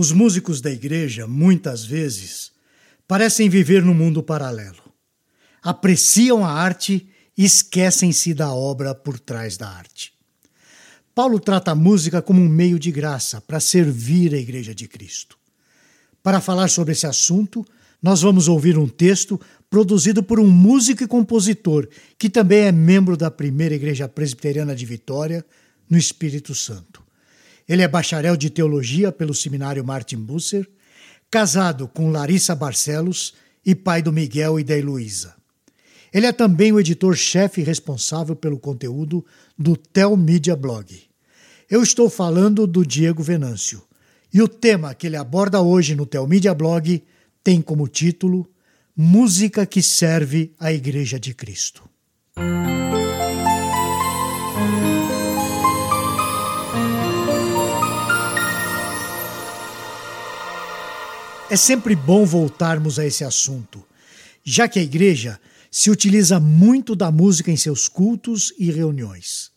Os músicos da igreja, muitas vezes, parecem viver num mundo paralelo. Apreciam a arte e esquecem-se da obra por trás da arte. Paulo trata a música como um meio de graça para servir a Igreja de Cristo. Para falar sobre esse assunto, nós vamos ouvir um texto produzido por um músico e compositor que também é membro da primeira Igreja Presbiteriana de Vitória, no Espírito Santo. Ele é bacharel de teologia pelo seminário Martin Busser, casado com Larissa Barcelos e pai do Miguel e da Heloísa. Ele é também o editor-chefe responsável pelo conteúdo do Tel Media Blog. Eu estou falando do Diego Venâncio. E o tema que ele aborda hoje no Tel Media Blog tem como título Música que serve à Igreja de Cristo. É sempre bom voltarmos a esse assunto, já que a igreja se utiliza muito da música em seus cultos e reuniões.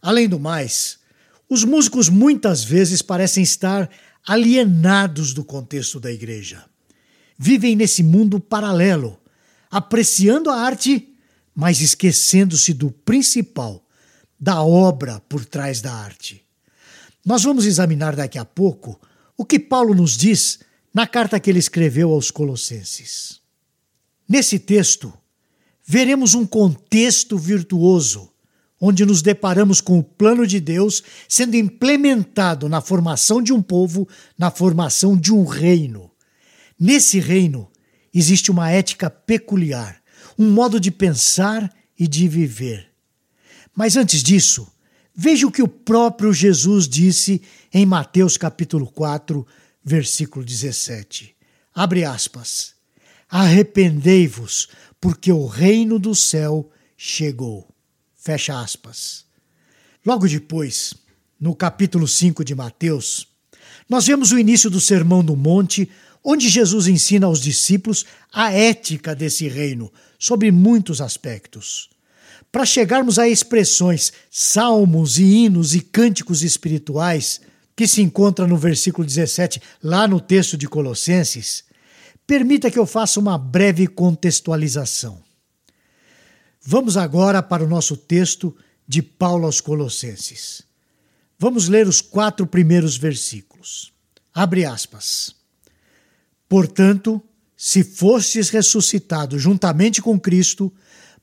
Além do mais, os músicos muitas vezes parecem estar alienados do contexto da igreja. Vivem nesse mundo paralelo, apreciando a arte, mas esquecendo-se do principal, da obra por trás da arte. Nós vamos examinar daqui a pouco o que Paulo nos diz na carta que ele escreveu aos Colossenses. Nesse texto, veremos um contexto virtuoso, onde nos deparamos com o plano de Deus sendo implementado na formação de um povo, na formação de um reino. Nesse reino existe uma ética peculiar, um modo de pensar e de viver. Mas antes disso, veja o que o próprio Jesus disse em Mateus capítulo 4, versículo 17. Abre aspas. Arrependei-vos, porque o reino do céu chegou. Fecha aspas. Logo depois, no capítulo 5 de Mateus, nós vemos o início do Sermão do Monte, onde Jesus ensina aos discípulos a ética desse reino, sobre muitos aspectos. Para chegarmos a expressões, salmos e hinos e cânticos espirituais que se encontra no versículo 17, lá no texto de Colossenses, permita que eu faça uma breve contextualização. Vamos agora para o nosso texto de Paulo aos Colossenses. Vamos ler os quatro primeiros versículos. Abre aspas. Portanto, se fostes ressuscitado juntamente com Cristo,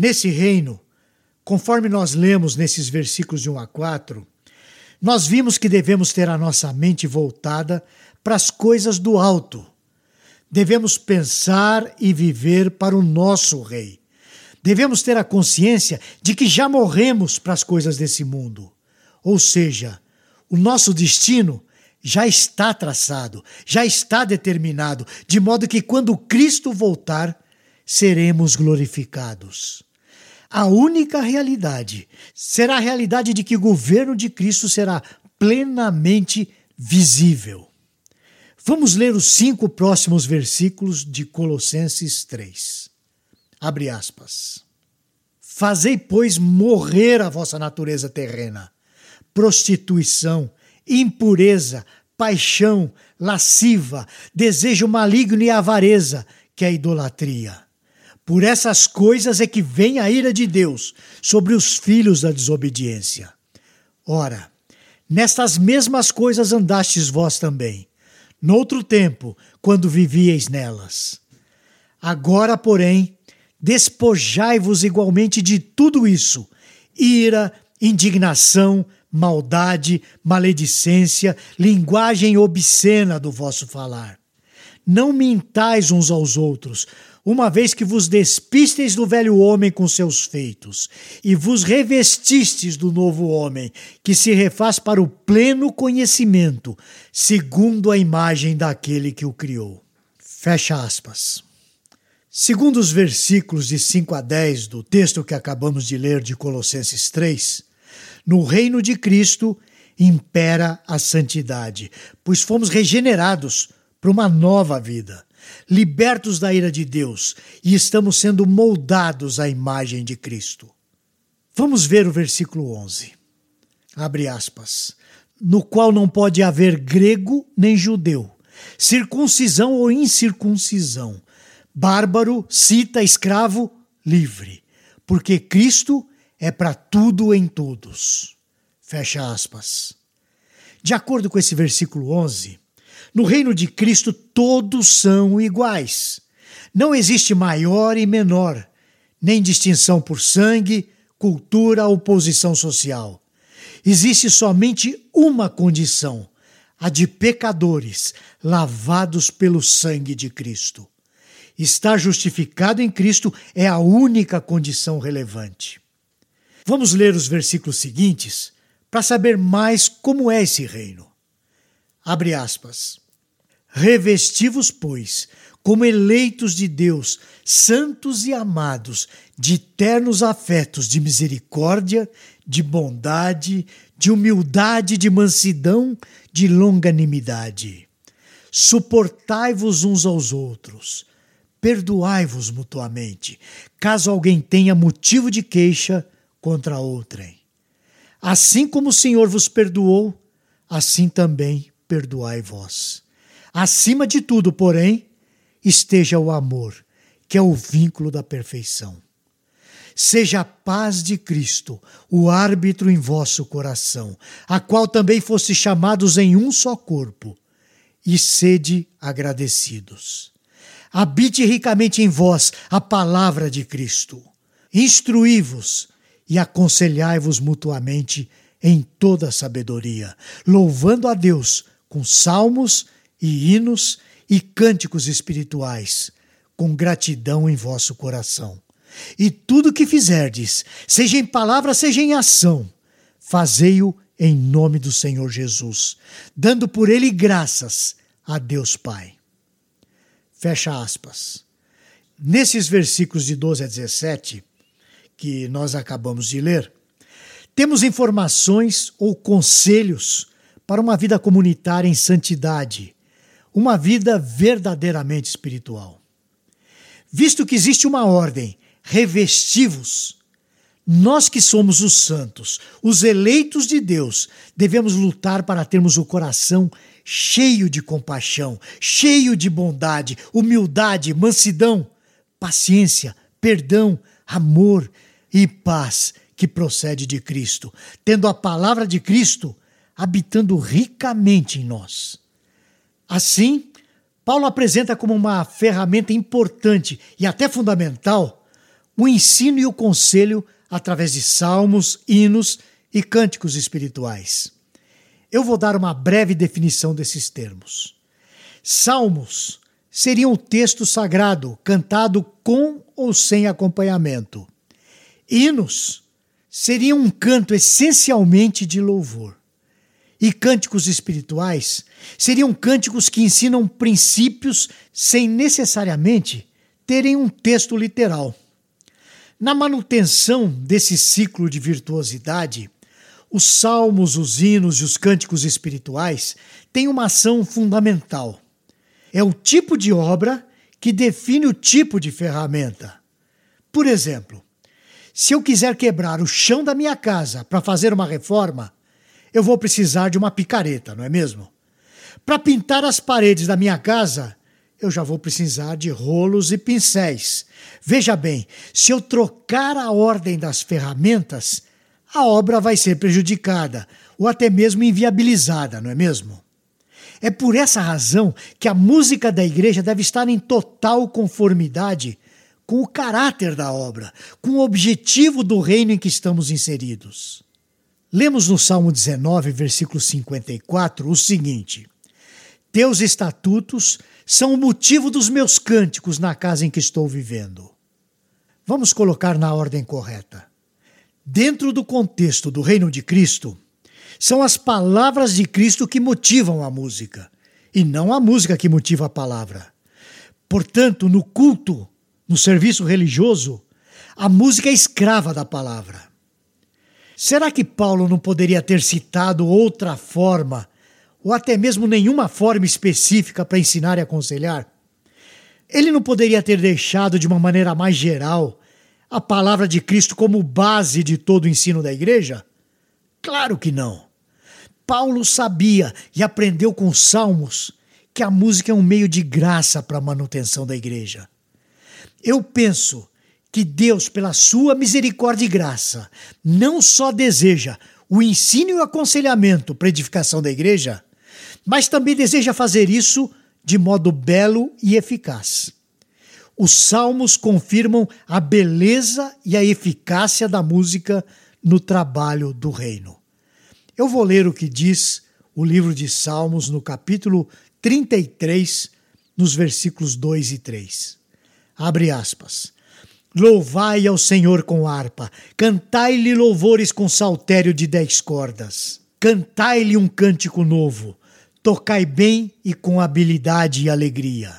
Nesse reino, conforme nós lemos nesses versículos de 1 a 4, nós vimos que devemos ter a nossa mente voltada para as coisas do alto. Devemos pensar e viver para o nosso Rei. Devemos ter a consciência de que já morremos para as coisas desse mundo. Ou seja, o nosso destino já está traçado, já está determinado, de modo que quando Cristo voltar, seremos glorificados a única realidade será a realidade de que o governo de Cristo será plenamente visível. Vamos ler os cinco próximos versículos de Colossenses 3. Abre aspas. Fazei, pois, morrer a vossa natureza terrena, prostituição, impureza, paixão, lasciva, desejo maligno e avareza, que é a idolatria por essas coisas é que vem a ira de Deus sobre os filhos da desobediência. Ora, nestas mesmas coisas andastes vós também, noutro tempo, quando vivieis nelas. Agora, porém, despojai-vos igualmente de tudo isso: ira, indignação, maldade, maledicência, linguagem obscena do vosso falar. Não mintais uns aos outros, uma vez que vos despisteis do velho homem com seus feitos, e vos revestistes do novo homem, que se refaz para o pleno conhecimento, segundo a imagem daquele que o criou. Fecha aspas. Segundo os versículos de 5 a 10 do texto que acabamos de ler de Colossenses 3, no reino de Cristo impera a santidade, pois fomos regenerados para uma nova vida libertos da ira de Deus e estamos sendo moldados à imagem de Cristo. Vamos ver o versículo 11. Abre aspas. No qual não pode haver grego nem judeu, circuncisão ou incircuncisão, bárbaro, cita, escravo, livre, porque Cristo é para tudo em todos. Fecha aspas. De acordo com esse versículo 11, no reino de Cristo, todos são iguais. Não existe maior e menor, nem distinção por sangue, cultura ou posição social. Existe somente uma condição, a de pecadores, lavados pelo sangue de Cristo. Estar justificado em Cristo é a única condição relevante. Vamos ler os versículos seguintes para saber mais como é esse reino. Abre aspas. Revestivos, pois, como eleitos de Deus, santos e amados, de ternos afetos de misericórdia, de bondade, de humildade, de mansidão, de longanimidade. Suportai-vos uns aos outros, perdoai-vos mutuamente, caso alguém tenha motivo de queixa contra outrem. Assim como o Senhor vos perdoou, assim também perdoai vós. Acima de tudo, porém, esteja o amor, que é o vínculo da perfeição. Seja a paz de Cristo, o árbitro em vosso coração, a qual também fosse chamados em um só corpo, e sede agradecidos. Habite ricamente em vós a palavra de Cristo. Instruí-vos e aconselhai-vos mutuamente em toda sabedoria, louvando a Deus com salmos e hinos e cânticos espirituais, com gratidão em vosso coração. E tudo que fizerdes, seja em palavra, seja em ação, fazei-o em nome do Senhor Jesus, dando por ele graças a Deus Pai. Fecha aspas. Nesses versículos de 12 a 17, que nós acabamos de ler, temos informações ou conselhos para uma vida comunitária em santidade, uma vida verdadeiramente espiritual. Visto que existe uma ordem, revestivos, nós que somos os santos, os eleitos de Deus, devemos lutar para termos o coração cheio de compaixão, cheio de bondade, humildade, mansidão, paciência, perdão, amor e paz que procede de Cristo, tendo a palavra de Cristo habitando ricamente em nós. Assim, Paulo apresenta como uma ferramenta importante e até fundamental o ensino e o conselho através de salmos, hinos e cânticos espirituais. Eu vou dar uma breve definição desses termos. Salmos seriam o texto sagrado cantado com ou sem acompanhamento. Hinos seriam um canto essencialmente de louvor. E cânticos espirituais seriam cânticos que ensinam princípios sem necessariamente terem um texto literal. Na manutenção desse ciclo de virtuosidade, os salmos, os hinos e os cânticos espirituais têm uma ação fundamental. É o tipo de obra que define o tipo de ferramenta. Por exemplo, se eu quiser quebrar o chão da minha casa para fazer uma reforma, eu vou precisar de uma picareta, não é mesmo? Para pintar as paredes da minha casa, eu já vou precisar de rolos e pincéis. Veja bem, se eu trocar a ordem das ferramentas, a obra vai ser prejudicada ou até mesmo inviabilizada, não é mesmo? É por essa razão que a música da igreja deve estar em total conformidade com o caráter da obra, com o objetivo do reino em que estamos inseridos. Lemos no Salmo 19, versículo 54, o seguinte: Teus estatutos são o motivo dos meus cânticos na casa em que estou vivendo. Vamos colocar na ordem correta. Dentro do contexto do reino de Cristo, são as palavras de Cristo que motivam a música, e não a música que motiva a palavra. Portanto, no culto, no serviço religioso, a música é escrava da palavra. Será que Paulo não poderia ter citado outra forma, ou até mesmo nenhuma forma específica para ensinar e aconselhar? Ele não poderia ter deixado de uma maneira mais geral a palavra de Cristo como base de todo o ensino da igreja? Claro que não. Paulo sabia e aprendeu com os Salmos que a música é um meio de graça para a manutenção da igreja. Eu penso que Deus, pela sua misericórdia e graça, não só deseja o ensino e o aconselhamento para a edificação da igreja, mas também deseja fazer isso de modo belo e eficaz. Os salmos confirmam a beleza e a eficácia da música no trabalho do reino. Eu vou ler o que diz o livro de Salmos no capítulo 33, nos versículos 2 e 3. Abre aspas. Louvai ao Senhor com harpa, cantai-lhe louvores com saltério de dez cordas. Cantai-lhe um cântico novo, tocai bem e com habilidade e alegria.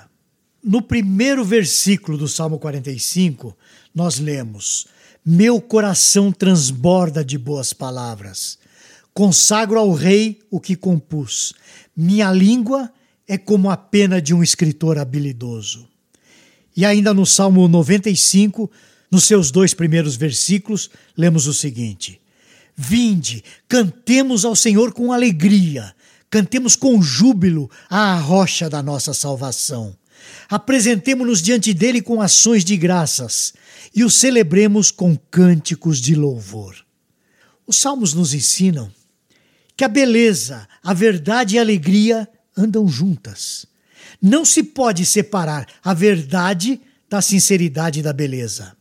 No primeiro versículo do Salmo 45, nós lemos: Meu coração transborda de boas palavras. Consagro ao Rei o que compus. Minha língua é como a pena de um escritor habilidoso. E ainda no Salmo 95, nos seus dois primeiros versículos, lemos o seguinte: Vinde, cantemos ao Senhor com alegria, cantemos com júbilo à rocha da nossa salvação. Apresentemo-nos diante dele com ações de graças e o celebremos com cânticos de louvor. Os salmos nos ensinam que a beleza, a verdade e a alegria andam juntas. Não se pode separar a verdade da sinceridade e da beleza.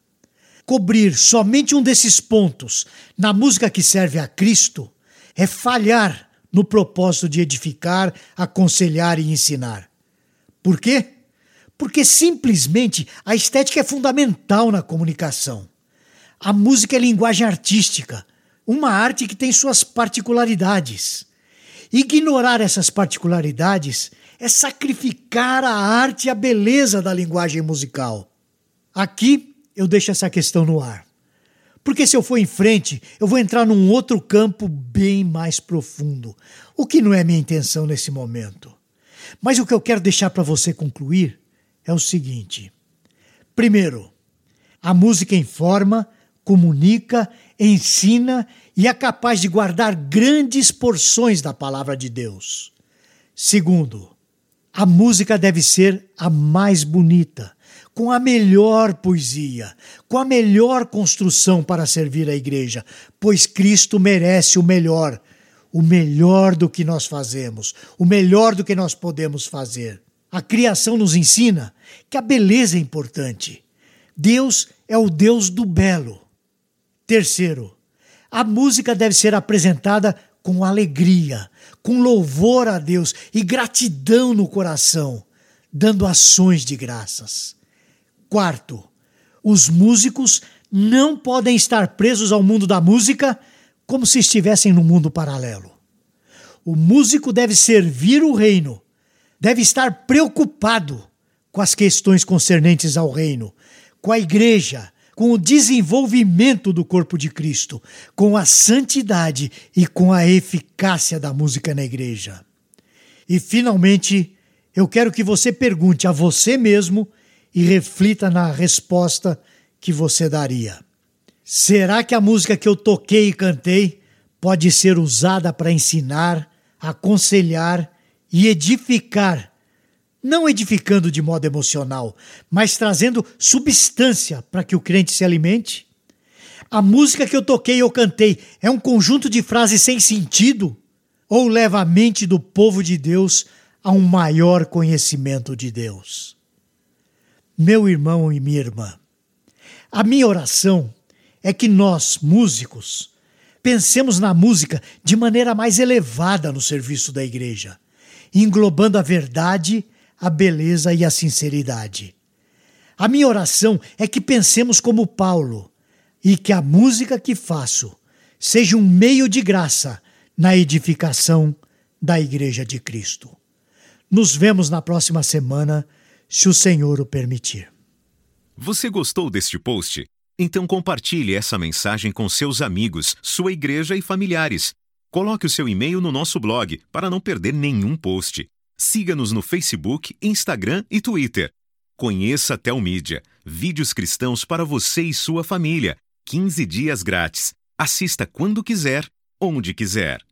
Cobrir somente um desses pontos na música que serve a Cristo é falhar no propósito de edificar, aconselhar e ensinar. Por quê? Porque simplesmente a estética é fundamental na comunicação. A música é linguagem artística, uma arte que tem suas particularidades. Ignorar essas particularidades é sacrificar a arte e a beleza da linguagem musical. Aqui eu deixo essa questão no ar. Porque se eu for em frente, eu vou entrar num outro campo bem mais profundo, o que não é minha intenção nesse momento. Mas o que eu quero deixar para você concluir é o seguinte: primeiro, a música informa, comunica, ensina e é capaz de guardar grandes porções da palavra de Deus. Segundo, a música deve ser a mais bonita, com a melhor poesia, com a melhor construção para servir a igreja, pois Cristo merece o melhor, o melhor do que nós fazemos, o melhor do que nós podemos fazer. A criação nos ensina que a beleza é importante. Deus é o Deus do belo. Terceiro, a música deve ser apresentada com alegria, com louvor a Deus e gratidão no coração, dando ações de graças. Quarto, os músicos não podem estar presos ao mundo da música como se estivessem no mundo paralelo. O músico deve servir o reino, deve estar preocupado com as questões concernentes ao reino, com a igreja, com o desenvolvimento do corpo de Cristo, com a santidade e com a eficácia da música na igreja. E, finalmente, eu quero que você pergunte a você mesmo e reflita na resposta que você daria. Será que a música que eu toquei e cantei pode ser usada para ensinar, aconselhar e edificar não edificando de modo emocional, mas trazendo substância para que o crente se alimente? A música que eu toquei ou cantei é um conjunto de frases sem sentido? Ou leva a mente do povo de Deus a um maior conhecimento de Deus? Meu irmão e minha irmã, a minha oração é que nós, músicos, pensemos na música de maneira mais elevada no serviço da igreja englobando a verdade, a beleza e a sinceridade. A minha oração é que pensemos como Paulo e que a música que faço seja um meio de graça na edificação da Igreja de Cristo. Nos vemos na próxima semana, se o Senhor o permitir. Você gostou deste post? Então compartilhe essa mensagem com seus amigos, sua igreja e familiares. Coloque o seu e-mail no nosso blog para não perder nenhum post. Siga-nos no Facebook, Instagram e Twitter. Conheça a Telmídia, vídeos cristãos para você e sua família. 15 dias grátis. Assista quando quiser, onde quiser.